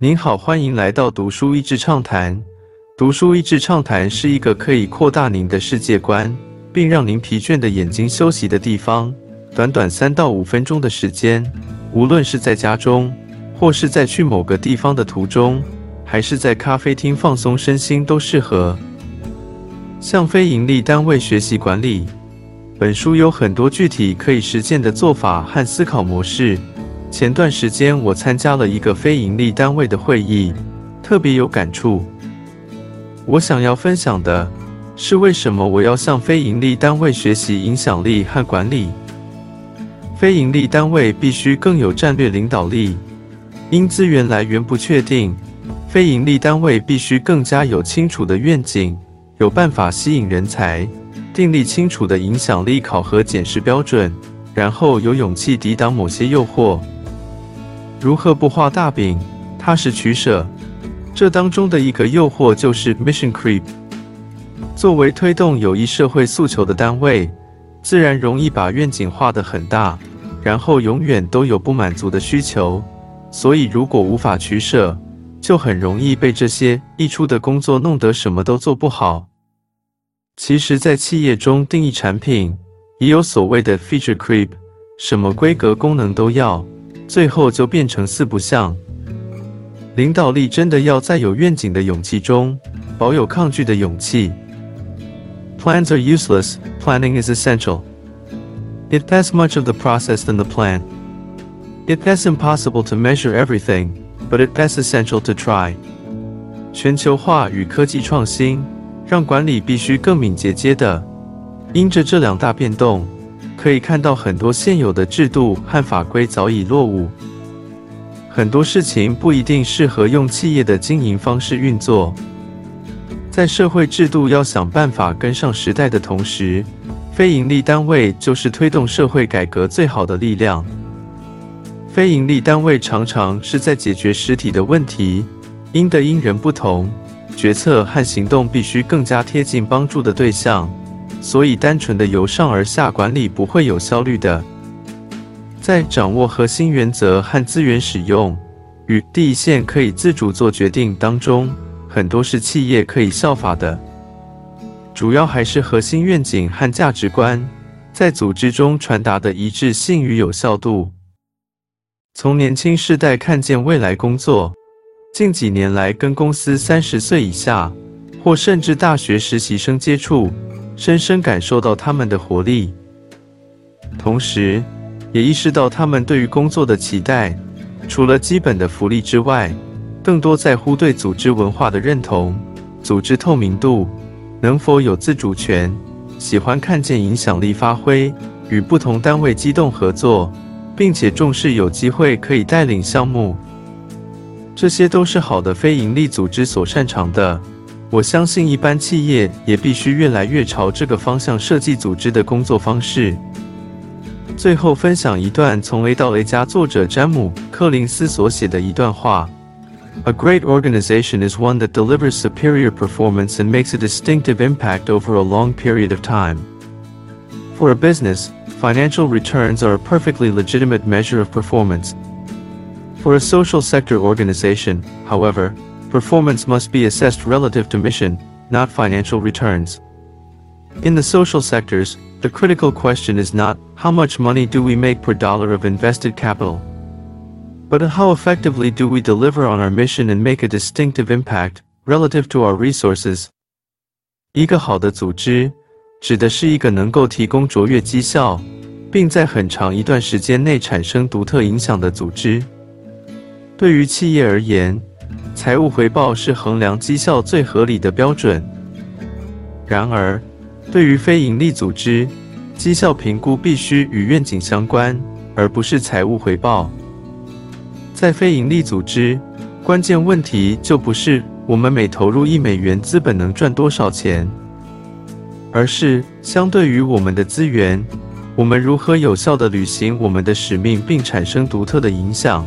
您好，欢迎来到读书益智畅谈。读书益智畅谈是一个可以扩大您的世界观，并让您疲倦的眼睛休息的地方。短短三到五分钟的时间，无论是在家中，或是在去某个地方的途中，还是在咖啡厅放松身心，都适合。向非盈利单位学习管理。本书有很多具体可以实践的做法和思考模式。前段时间我参加了一个非盈利单位的会议，特别有感触。我想要分享的是为什么我要向非盈利单位学习影响力和管理。非盈利单位必须更有战略领导力，因资源来源不确定，非盈利单位必须更加有清楚的愿景，有办法吸引人才。订立清楚的影响力考核检视标准，然后有勇气抵挡某些诱惑。如何不画大饼，踏实取舍？这当中的一个诱惑就是 mission creep。作为推动有益社会诉求的单位，自然容易把愿景画得很大，然后永远都有不满足的需求。所以，如果无法取舍，就很容易被这些溢出的工作弄得什么都做不好。其实，在企业中定义产品，也有所谓的 feature creep，什么规格功能都要，最后就变成四不像。领导力真的要在有愿景的勇气中，保有抗拒的勇气。Plans are useless, planning is essential. It does much of the process than the plan. It is impossible to measure everything, but it is essential to try. 全球化与科技创新。让管理必须更敏捷接的。因着这两大变动，可以看到很多现有的制度和法规早已落伍，很多事情不一定适合用企业的经营方式运作。在社会制度要想办法跟上时代的同时，非营利单位就是推动社会改革最好的力量。非营利单位常常是在解决实体的问题，因的因人不同。决策和行动必须更加贴近帮助的对象，所以单纯的由上而下管理不会有效率的。在掌握核心原则和资源使用与第一线可以自主做决定当中，很多是企业可以效法的。主要还是核心愿景和价值观在组织中传达的一致性与有效度。从年轻世代看见未来工作。近几年来，跟公司三十岁以下或甚至大学实习生接触，深深感受到他们的活力，同时也意识到他们对于工作的期待，除了基本的福利之外，更多在乎对组织文化的认同、组织透明度、能否有自主权、喜欢看见影响力发挥、与不同单位机动合作，并且重视有机会可以带领项目。这些都是好的非营利组织所擅长的。我相信一般企业也必须越来越朝这个方向设计组织的工作方式。最后分享一段从 A 到 A 家作者詹姆·柯林斯所写的一段话：A great organization is one that delivers superior performance and makes a distinctive impact over a long period of time. For a business, financial returns are a perfectly legitimate measure of performance. For a social sector organization, however, performance must be assessed relative to mission, not financial returns. In the social sectors, the critical question is not how much money do we make per dollar of invested capital, but how effectively do we deliver on our mission and make a distinctive impact relative to our resources. 一个好的组织，指的是一个能够提供卓越绩效，并在很长一段时间内产生独特影响的组织。对于企业而言， 财务回报是衡量绩效最合理的标准。然而，对于非营利组织，绩效评估必须与愿景相关，而不是财务回报。在非营利组织，关键问题就不是我们每投入一美元资本能赚多少钱，而是相对于我们的资源，我们如何有效地履行我们的使命，并产生独特的影响。